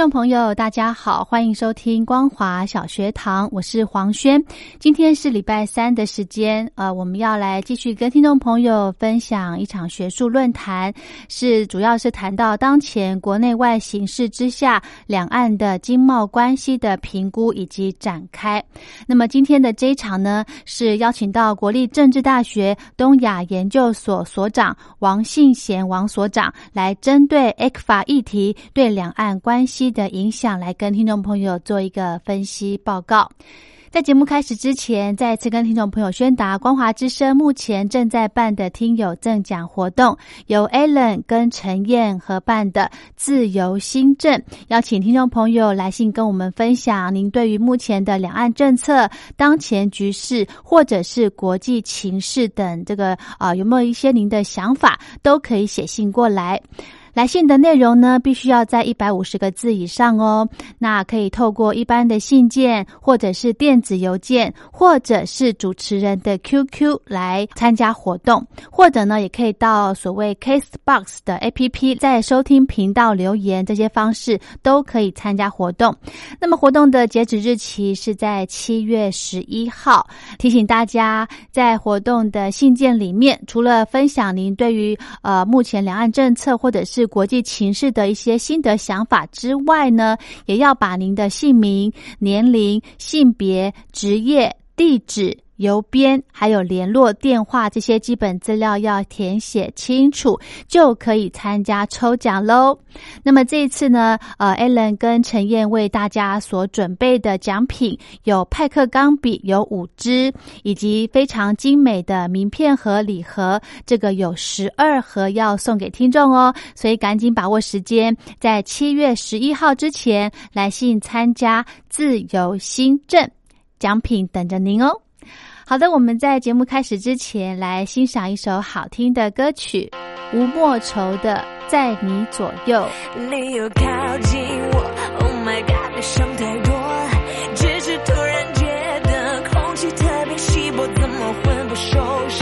众朋友，大家好，欢迎收听光华小学堂，我是黄轩。今天是礼拜三的时间，呃，我们要来继续跟听众朋友分享一场学术论坛，是主要是谈到当前国内外形势之下，两岸的经贸关系的评估以及展开。那么今天的这一场呢，是邀请到国立政治大学东亚研究所所长王信贤王所长，来针对 A 克法议题对两岸关系。的影响来跟听众朋友做一个分析报告。在节目开始之前，再次跟听众朋友宣达，光华之声目前正在办的听友赠奖活动，由 Allen 跟陈燕合办的自由新政，邀请听众朋友来信跟我们分享您对于目前的两岸政策、当前局势或者是国际情势等这个啊，有没有一些您的想法，都可以写信过来。来信的内容呢，必须要在一百五十个字以上哦。那可以透过一般的信件，或者是电子邮件，或者是主持人的 QQ 来参加活动，或者呢，也可以到所谓 Case Box 的 APP，在收听频道留言，这些方式都可以参加活动。那么活动的截止日期是在七月十一号。提醒大家，在活动的信件里面，除了分享您对于呃目前两岸政策，或者是是国际情势的一些心得想法之外呢，也要把您的姓名、年龄、性别、职业、地址。邮编还有联络电话这些基本资料要填写清楚，就可以参加抽奖喽。那么这一次呢，呃，Allen 跟陈燕为大家所准备的奖品有派克钢笔有五支，以及非常精美的名片盒礼盒，这个有十二盒要送给听众哦。所以赶紧把握时间，在七月十一号之前来信参加自由新政，奖品等着您哦。好的，我们在节目开始之前，来欣赏一首好听的歌曲，吴莫愁的《在你左右》。你又靠近我，Oh my God，别想太多，只是突然觉得空气特别稀薄，怎么魂不守舍？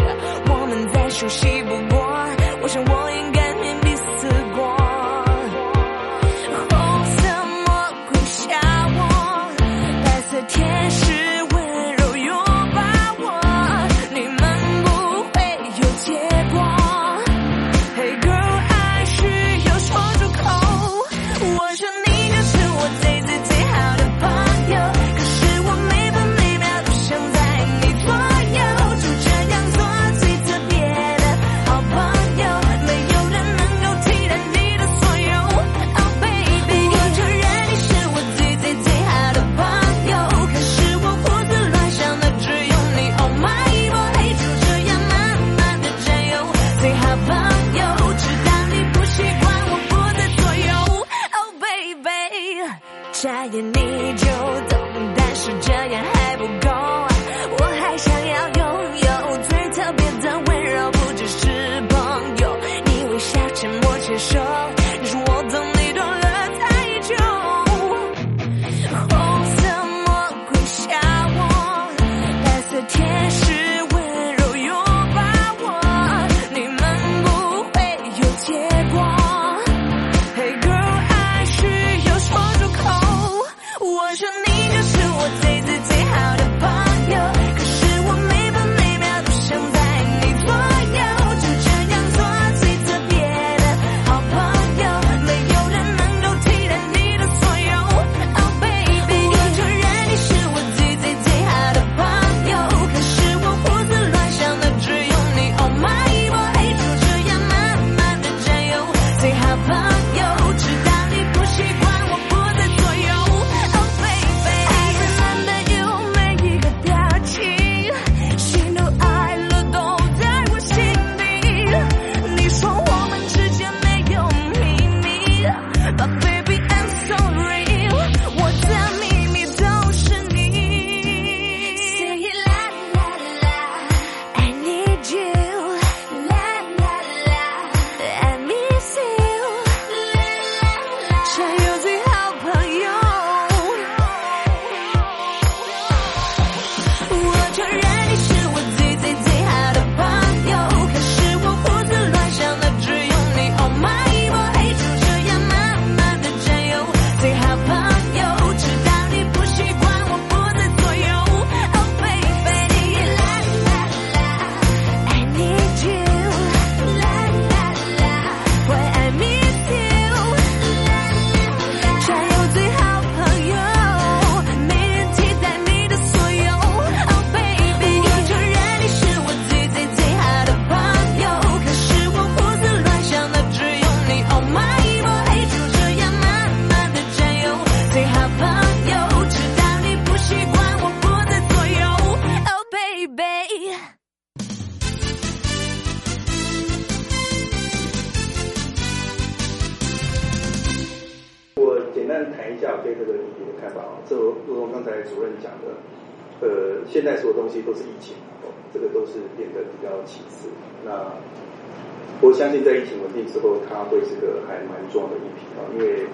相信在疫情稳定之后，它会是个还蛮重要的议题啊，因为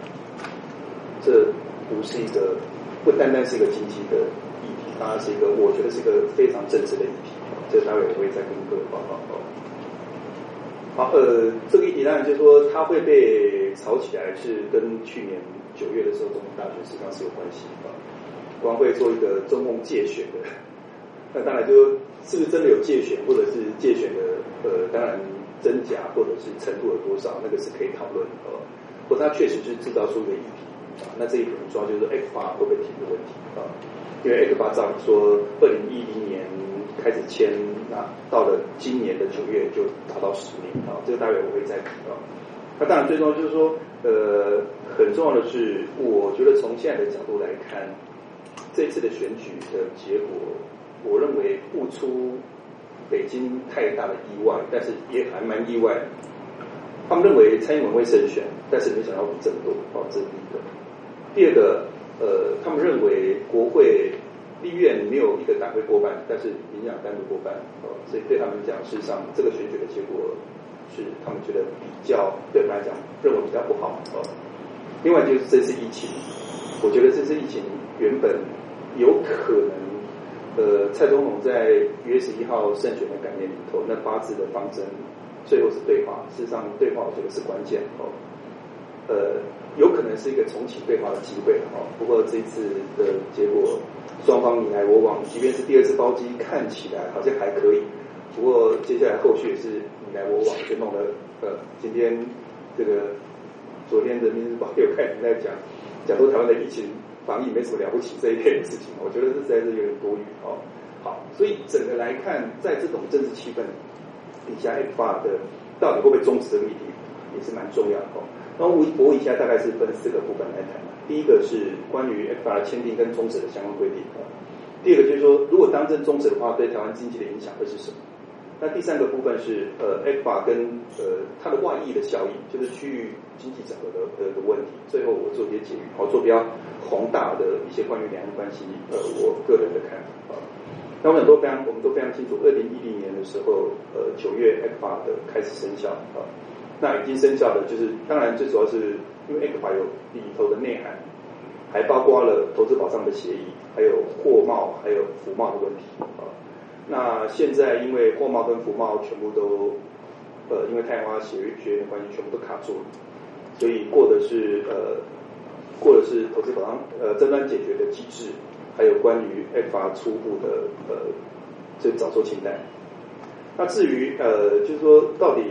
这不是一个不单单是一个经济的议题，它是一个我觉得是一个非常政治的议题。这待会我会再跟各位报告哦。好，呃，这个议题当然就是说它会被炒起来，是跟去年九月的时候总统大选实际上是有关系的。光会做一个中共借选的，那当然就是是不是真的有借选，或者是借选的，呃，当然真假或者是程度有多少，那个是可以讨论的。不过它确实是制造出一个议题啊，那这一点主要就是 X 八会不会提的问题啊，因为 X 八照说二零一零年。开始签，那到了今年的九月就达到十年啊，这个待会我会再提到。那当然最重要就是说，呃，很重要的是，我觉得从现在的角度来看，这次的选举的结果，我认为不出北京太大的意外，但是也还蛮意外。他们认为蔡英文会胜选，但是没想到比这么多，哦，这是第一个。第二个，呃，他们认为国会。立院没有一个党会过半，但是民进党单独过半，哦，所以对他们讲，事实上这个选举的结果是他们觉得比较对他们来讲认为比较不好，哦。另外就是这次疫情，我觉得这次疫情原本有可能，呃，蔡总统在一月十一号胜选的概念里头，那八字的方针最后是对话，事实上对话我觉得是关键，哦，呃，有可能是一个重启对话的机会，哦，不过这次的结果。双方你来我往，即便是第二次包机，看起来好像还可以。不过接下来后续也是你来我往，就弄得呃，今天这个昨天人民日报又开始在讲，讲说台湾的疫情防疫没什么了不起这一类的事情，我觉得这实在是有点多余哦。好，所以整个来看，在这种政治气氛底下，F 法的到底会不会终止这个议题，也是蛮重要的哦。那我我以下大概是分四个部分来谈。第一个是关于 FR 签订跟终止的相关规定啊。第二个就是说，如果当真终止的话，对台湾经济的影响会是什么？那第三个部分是呃 FR 跟呃它的外溢的效应，就是区域经济整合的的的问题。最后我做一些结语，好做比较宏大的一些关于两岸关系呃我个人的看法啊。那我们都非常我们都非常清楚，二零一零年的时候呃九月 FR 的开始生效啊。那已经生效的，就是当然最主要是因为 FTA 有里头的内涵，还包括了投资保障的协议，还有货贸还有服贸的问题。那现在因为货贸跟服贸全部都呃因为太阳花协约的关系，全部都卡住了，所以过的是呃过的是投资保障呃争端解决的机制，还有关于 FTA 初步的呃这早收清单。那至于呃就是说到底。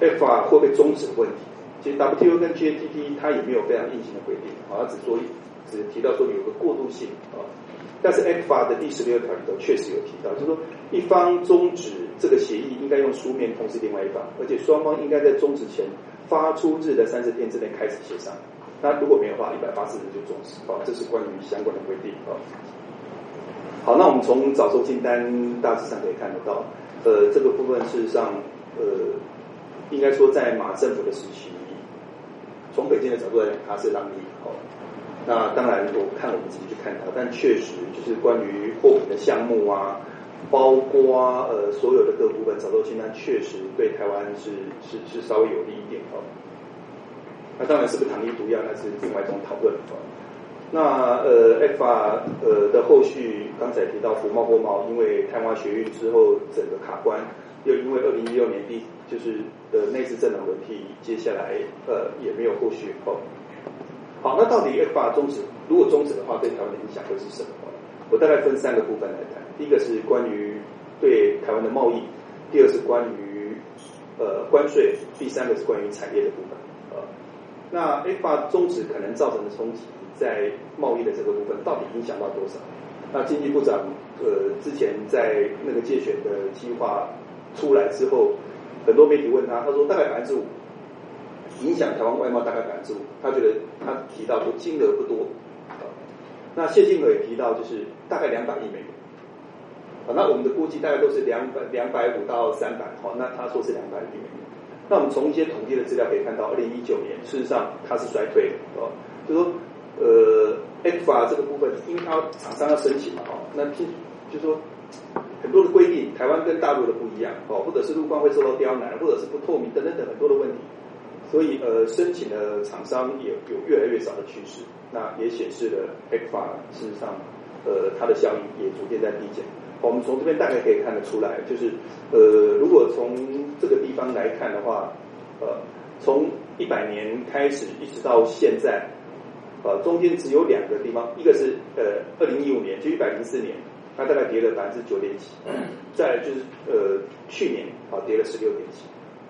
F R 会不会终止的问题，其实 W T O 跟 G A T T 它也没有非常硬性的规定，啊，只说只提到说有个过渡性啊，但是 F R 的第十六条里头确实有提到，就是说一方终止这个协议应该用书面通知另外一方，而且双方应该在终止前发出日的三十天之内开始协商，那如果没有的话，一百八十日就终止，好，这是关于相关的规定啊。好，那我们从早收清单大致上可以看得到，呃，这个部分事实上，呃。应该说，在马政府的时期，从北京的角度来讲，它是让利哦。那当然，我看我们自己去看它，但确实就是关于货品的项目啊，包括呃所有的各部分早都清单，确实对台湾是是是稍微有利一点哦。那当然是不是糖衣毒药，那是另外一种讨论哦。那呃，F R 呃的后续，刚才提到福茂货贸，因为台湾学运之后整个卡关，又因为二零一六年第就是的内次政党轮替，接下来呃也没有后续哦。好，那到底 F R 终止，如果终止的话，对台湾的影响会是什么？我大概分三个部分来谈。第一个是关于对台湾的贸易，第二是关于呃关税，第三个是关于产业的部分。呃，那 F R 终止可能造成的冲击。在贸易的这个部分，到底影响到多少？那经济部长呃之前在那个借选的计划出来之后，很多媒体问他，他说大概百分之五，影响台湾外贸大概百分之五。他觉得他提到说金额不多。那谢金河也提到就是大概两百亿美元。好，那我们的估计大概都是两百两百五到三百。好，那他说是两百亿美元。那我们从一些统计的资料可以看到，二零一九年事实上它是衰退的，哦。就说呃 F 法这个部分，因为它厂商要申请嘛，哦，那就就说很多的规定，台湾跟大陆的不一样，哦，或者是陆官会受到刁难，或者是不透明等等等很多的问题，所以呃，申请的厂商也有越来越少的趋势，那也显示了 F 法事实上，呃，它的效益也逐渐在递减。我们从这边大概可以看得出来，就是呃，如果从这个地方来看的话，呃，从一百年开始一直到现在，呃，中间只有两个地方，一个是呃二零一五年，就一百零四年，它大概跌了百分之九点几，再就是呃去年啊跌了十六点几，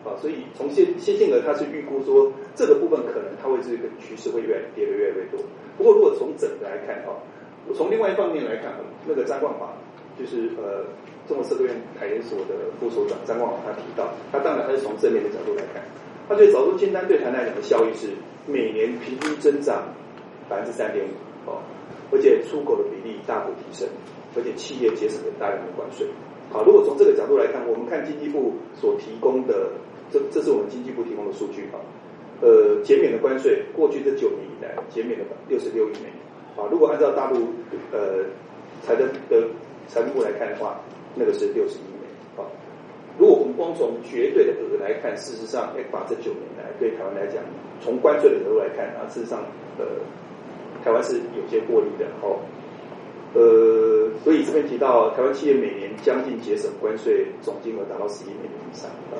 啊，所以从谢谢金额它是预估说这个部分可能它会是一个趋势会越来跌的越来越多。不过如果从整个来看哈，从另外一方面来看，那个张冠华。就是呃，中国社科院台研所的副所长张冠华他提到，他当然他是从正面的角度来看，他对早出清单对台来讲的效益是每年平均增长百分之三点五哦，而且出口的比例大幅提升，而且企业节省了大量的关税。好，如果从这个角度来看，我们看经济部所提供的，这这是我们经济部提供的数据啊，呃，减免的关税过去这九年以来减免了六十六亿美元。啊，如果按照大陆呃财政的财政部来看的话，那个是六十亿美元。啊，如果我们光从绝对的额来看，事实上，F 法这九年来对台湾来讲，从关税的角度来看啊，事实上，呃，台湾是有些获利的。哦，呃，所以这边提到台湾企业每年将近节省关税总金额达到十亿美元以上啊。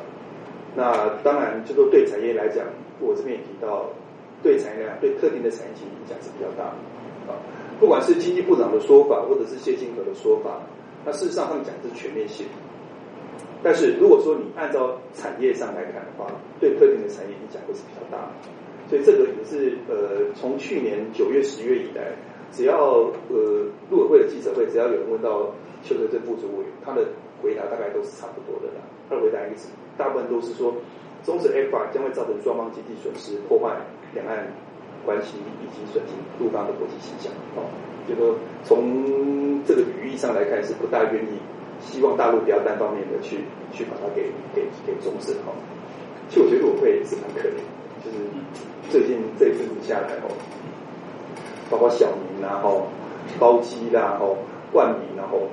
那当然就说对产业来讲，我这边也提到，对产业来讲，对特定的产业其实影响是比较大的。啊。不管是经济部长的说法，或者是谢金河的说法，那事实上他们讲的是全面性。但是如果说你按照产业上来看的话，对特定的产业影响会是比较大的。所以这个也是呃，从去年九月、十月以来，只要呃陆委会的记者会，只要有人问到邱德正副主委，他的回答大概都是差不多的啦。他的回答一直大部分都是说，终止 F 法将会造成双方经济损失，破坏两岸。关系以及损及陆方的国际形象，哦，就说从这个语义上来看，是不大愿意希望大陆不要单方面的去去把它给给给终止，哈。其实我觉得我会是蛮可怜，就是最近这一阵子下来，哦，包括小明然后包机啦，哦，冠名，然后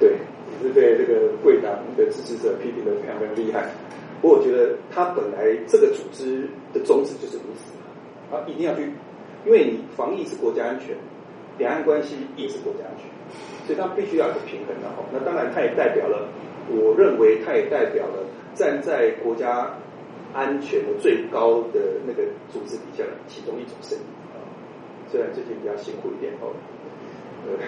对，是被这个贵党的支持者批评的非常非常厉害。不过我觉得他本来这个组织的宗旨就是如此。啊，一定要去，因为你防疫是国家安全，两岸关系也是国家安全，所以它必须要有平衡的哈。那当然，它也代表了，我认为它也代表了站在国家安全的最高的那个组织底下的其中一种声音啊。虽然最近比较辛苦一点哦，对。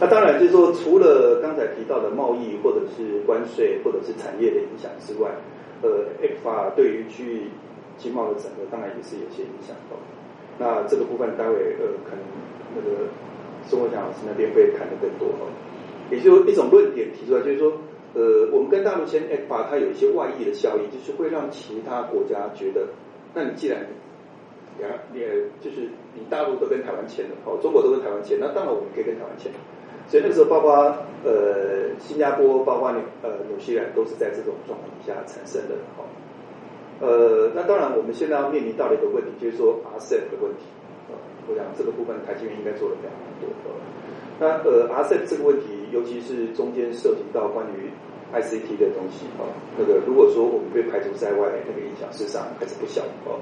那当然就是说，除了刚才提到的贸易或者是关税或者是产业的影响之外，呃，F 法对于区域。经贸的整个当然也是有些影响哦。那这个部分待会呃可能那个宋伟强老师那边会谈的更多哦。也就一种论点提出来，就是说呃我们跟大陆签 FTA，它有一些外溢的效应，就是会让其他国家觉得，那你既然两你就是你大陆都跟台湾签了哦，中国都跟台湾签，那当然我们可以跟台湾签。所以那时候，包括呃新加坡，包括纽呃纽西兰，都是在这种状况下产生的哦。呃，那当然，我们现在要面临到的一个问题，就是说 RCEP 的问题。呃，我想这个部分台积电应该做了非常多。那呃，RCEP 这个问题，尤其是中间涉及到关于 ICT 的东西啊，那个如果说我们被排除在外，那个影响事实上还是不小哦。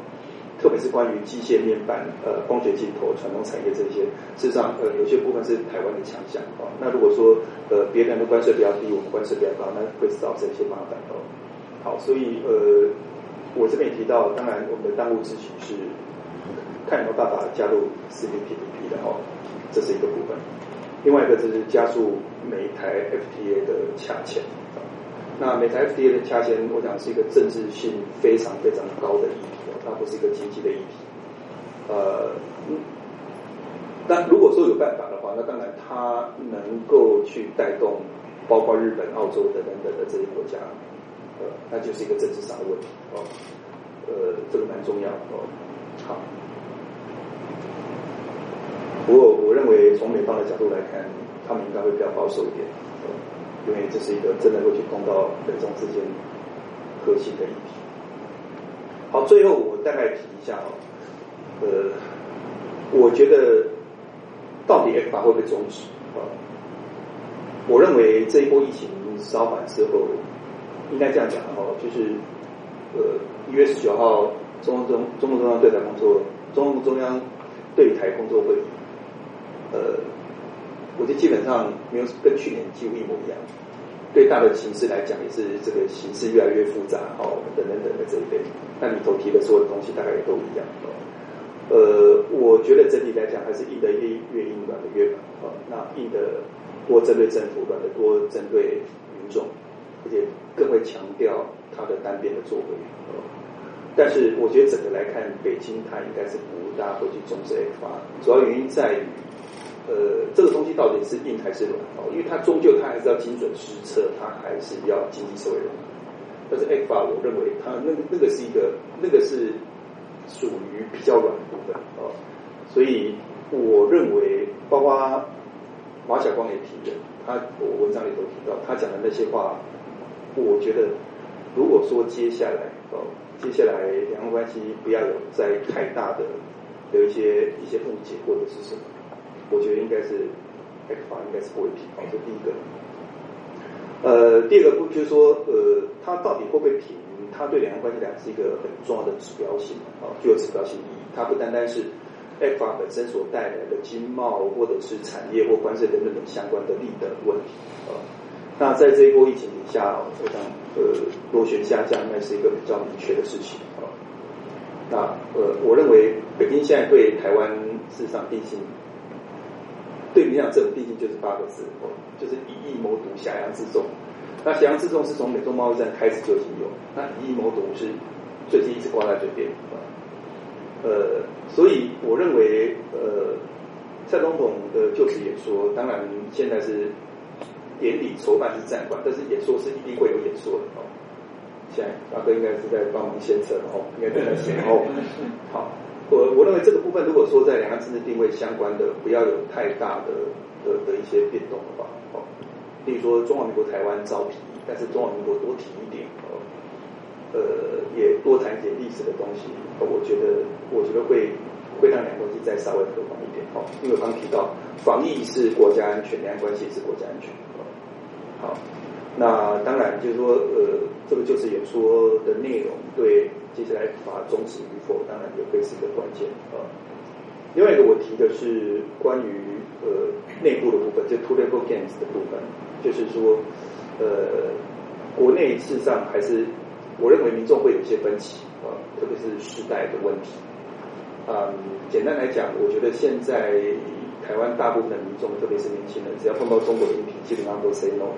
特别是关于机械面板、呃光学镜头、传统产业这些，事实上呃有些部分是台湾的强项哦。那如果说呃别人的关税比较低，我们关税比较高，那会造成一些麻烦哦。好，所以呃。我这边也提到，当然我们的当务之急是看有没有办法加入 CPTPP 的哈，这是一个部分。另外一个就是加速每台 FTA 的洽签。那每台 FTA 的洽签，我想是一个政治性非常非常高的议题，它不是一个经济的议题。呃，那如果说有办法的话，那当然它能够去带动包括日本、澳洲等等等的这些国家。呃，那就是一个政治上的问题哦，呃，这个蛮重要哦。好，不过我认为从美方的角度来看，他们应该会比较保守一点，因为这是一个真的会去碰到美中之间核心的议题。好，最后我大概提一下哦，呃，我觉得到底 F 法会不会终止啊？我认为这一波疫情稍缓之后，应该这样讲的哦，就是呃一月十九号中共中中共中央对台工作中共中央对台工作会议，呃，我觉得基本上没有跟去年几乎一模一样。对大的形势来讲，也是这个形势越来越复杂哦，等等等的这一类。那你头提的所有的东西，大概也都一样哦。呃，我觉得整体来讲，还是硬的越越硬，软的越软哦。那硬的多针对政府，软的多针对民众，而且更会强调它的单边的作为哦。但是我觉得整个来看，北京它应该是不大会去重视 F 法，主要原因在于。呃，这个东西到底是硬还是软哦？因为它终究它还是要精准施策，它还是要经济社会人。但是 F 法，我认为它那那个是一个那个是属于比较软的部分哦。所以我认为，包括马晓光也提的，他我文章里都提到他讲的那些话，我觉得如果说接下来哦，接下来两岸关系不要有再太大的有一些一些误解或者是什么。我觉得应该是 X 法应该是不会停，这第一个。呃，第二个不就是说，呃，它到底会不会停？它对两岸关系来讲是一个很重要的指标性啊，具有指标性意义。它不单单是 X 法本身所带来的经贸或者是产业或关税等等等相关的利的问题啊。那在这一波疫情底下，我想呃螺旋下降应该是一个比较明确的事情啊。那呃，我认为北京现在对台湾事实上定性。对民讲，这种毕竟就是八个字，哦，就是以疫谋独，挟洋自重。那挟洋自重是从美中贸易战开始就已经有，那以疫谋独是最近一直挂在嘴边，呃，所以我认为，呃，蔡总统的就职演说，当然现在是典礼筹办是暂缓，但是演说是一定会有演说的哦。现在大哥应该是在帮忙献策哦，应该在先哦，好。我我认为这个部分，如果说在两岸政治定位相关的，不要有太大的的的一些变动的话，哦，例如说中华民国台湾招提，但是中华民国多提一点，哦，呃，也多谈一点历史的东西，我觉得我觉得会会让两岸关系再稍微和缓一点，哦，因为刚提到防疫是国家安全，两岸关系是国家安全，好。那当然就是说，呃，这个就是演说的内容对接下来法终止与否，当然也会是一个关键啊。另外一个我提的是关于呃内部的部分，就 two level games 的部分，就是说，呃，国内事实上还是我认为民众会有一些分歧啊，特别是时代的问题。嗯，简单来讲，我觉得现在台湾大部分的民众，特别是年轻人，只要碰到中国的议题，基本上都 say no。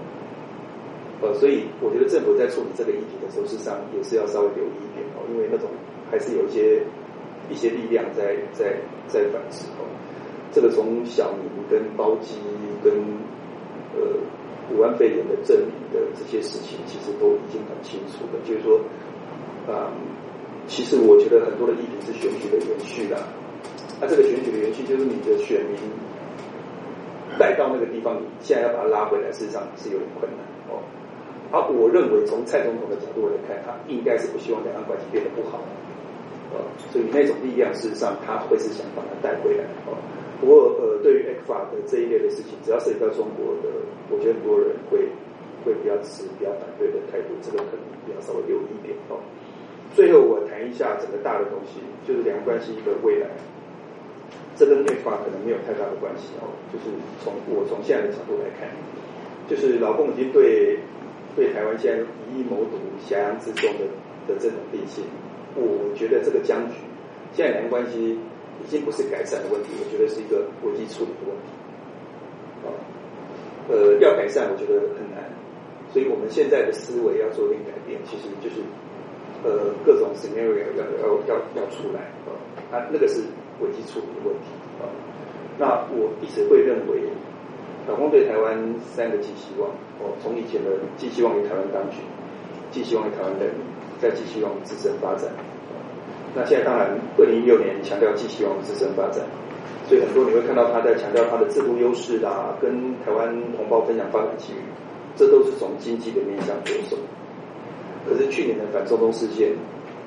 呃，所以我觉得政府在处理这个议题的时候，事实上也是要稍微留意一点哦，因为那种还是有一些一些力量在在在反制哦。这个从小明跟包机跟呃武汉肺炎的证明的这些事情，其实都已经很清楚了。就是说，啊，其实我觉得很多的议题是选举的延续啦。那这个选举的延续，就是你的选民带到那个地方，你现在要把它拉回来，事实上是有点困难哦。而我认为，从蔡总统的角度来看，他应该是不希望两岸关系变得不好，呃，所以那种力量事实上他会是想把它带回来，哦。不过，呃，对于 X 法的这一类的事情，只要涉及到中国的，我觉得很多人会会比较持比较反对的态度，这个可能比较稍微留意一点，哦。最后，我谈一下整个大的东西，就是两岸关系的未来，这跟 X 法可能没有太大的关系，哦，就是从我从现在的角度来看，就是老共已经对。对台湾现在以疫谋独、挟洋自重的的这种定性，我觉得这个僵局，现在两岸关系已经不是改善的问题，我觉得是一个危机处理的问题。啊，呃，要改善我觉得很难，所以我们现在的思维要做一点改变，其实就是呃各种 scenario 要要要要出来啊，啊那个是危机处理的问题啊。那我一直会认为。老公对台湾三个寄希望，哦，从以前的寄希望于台湾当局，寄希望于台湾人民，再寄希望于自身发展。那现在当然，二零一六年强调寄希望于自身发展，所以很多你会看到他在强调他的制度优势啦，跟台湾同胞分享发展机遇，这都是从经济的面向着手。可是去年的反中中事件，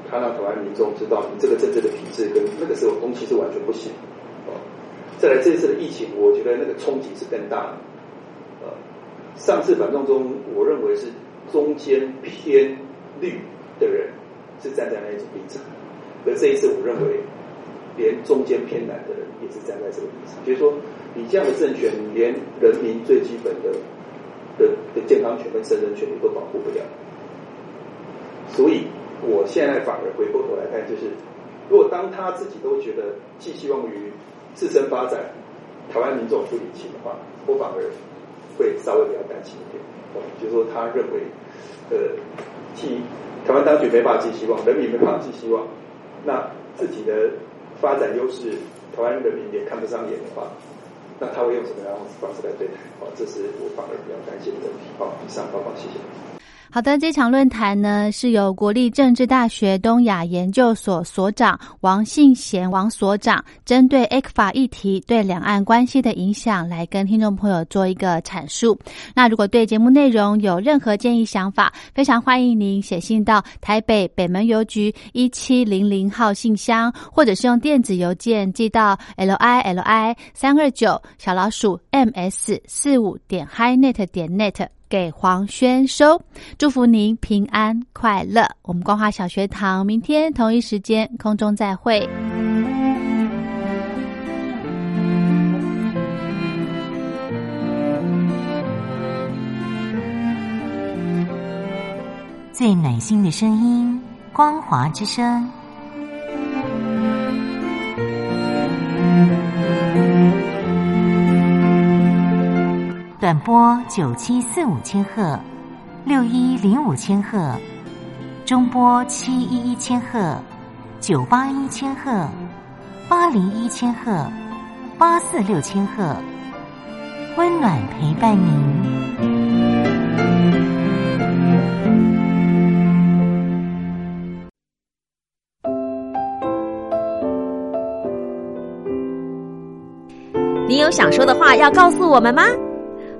他让台湾民众知道你这个政治的体制跟那个时候东西是完全不行。再来这次的疫情，我觉得那个冲击是更大的。呃，上次反动中，我认为是中间偏绿的人是站在那一种立场，而这一次我认为连中间偏蓝的人也是站在这个立场，就是说你这样的政权，连人民最基本的的的健康权跟生存权利都保护不了，所以我现在反而回过头来看，就是如果当他自己都觉得寄希望于自身发展，台湾民众不领情的话，我反而会稍微比较担心一点。哦，就是说他认为，呃，替台湾当局没法寄希望，人民没办法寄希望，那自己的发展优势，台湾人民也看不上眼的话，那他会用什么样的方式来对待？哦，这是我反而比较担心的问题。好，以上报告，谢谢。好的，这场论坛呢是由国立政治大学东亚研究所所长王信贤王所长针对 A 克法议题对两岸关系的影响来跟听众朋友做一个阐述。那如果对节目内容有任何建议想法，非常欢迎您写信到台北北门邮局一七零零号信箱，或者是用电子邮件寄到 l i l i 三二九小老鼠 m s 四五点 hi net 点 net。给黄轩收，祝福您平安快乐。我们光华小学堂明天同一时间空中再会。最暖心的声音，光华之声。短波九七四五千赫，六一零五千赫，中波七一一千赫，九八一千赫，八零一千赫，八四六千赫，温暖陪伴您。你有想说的话要告诉我们吗？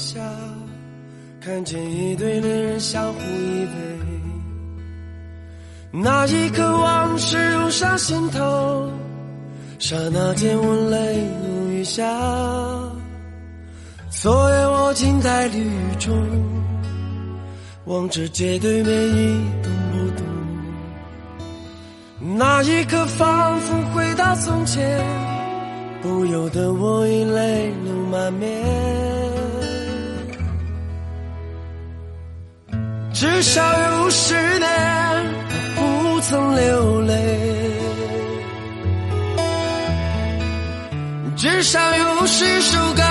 下，看见一对恋人相互依偎。那一刻，往事涌上心头，刹那间我泪如雨下。昨夜我静在绿雨中，望着街对面一动不动。那一刻，仿佛回到从前。不由得我已泪流满面，至少有十年不曾流泪，至少有十首歌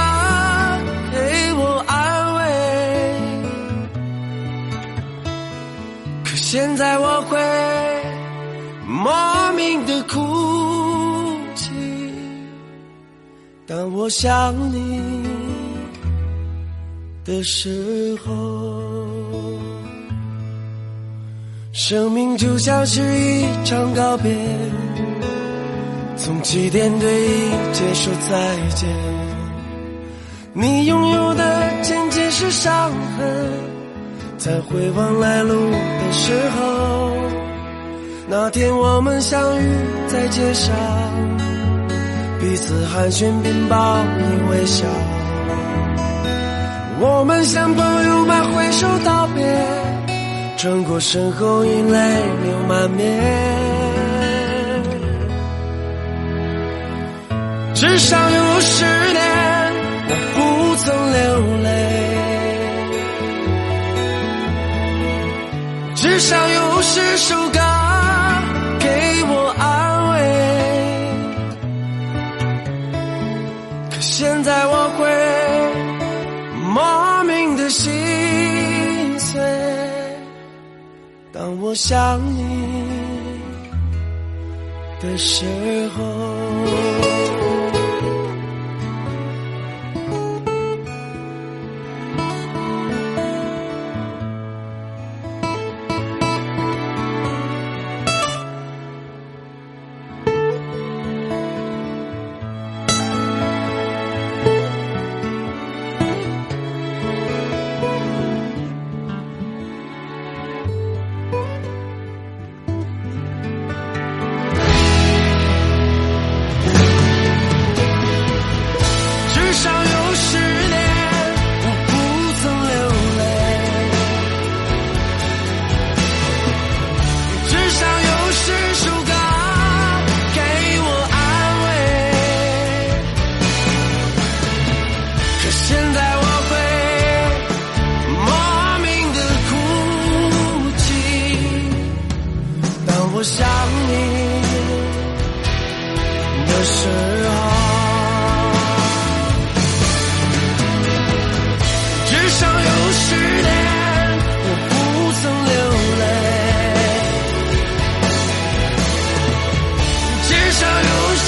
给我安慰，可现在我会莫名的哭泣。当我想你的时候，生命就像是一场告别，从起点对一切说再见。你拥有的仅仅是伤痕，在回望来路的时候，那天我们相遇在街上。彼此寒暄并报以微笑，我们像朋友般挥手道别，转过身后已泪流满面。至少有十年我不曾流泪，至少有十首歌我想你的时候。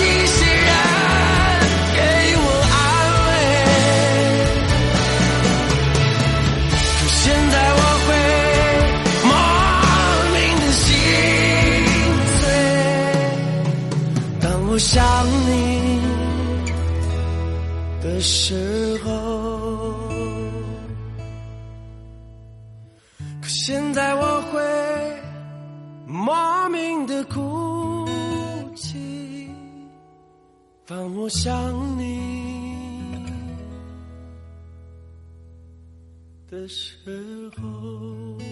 一些人给我安慰可现在我会莫名的心碎当我想你的时候可现在我会莫名的哭当我想你的时候。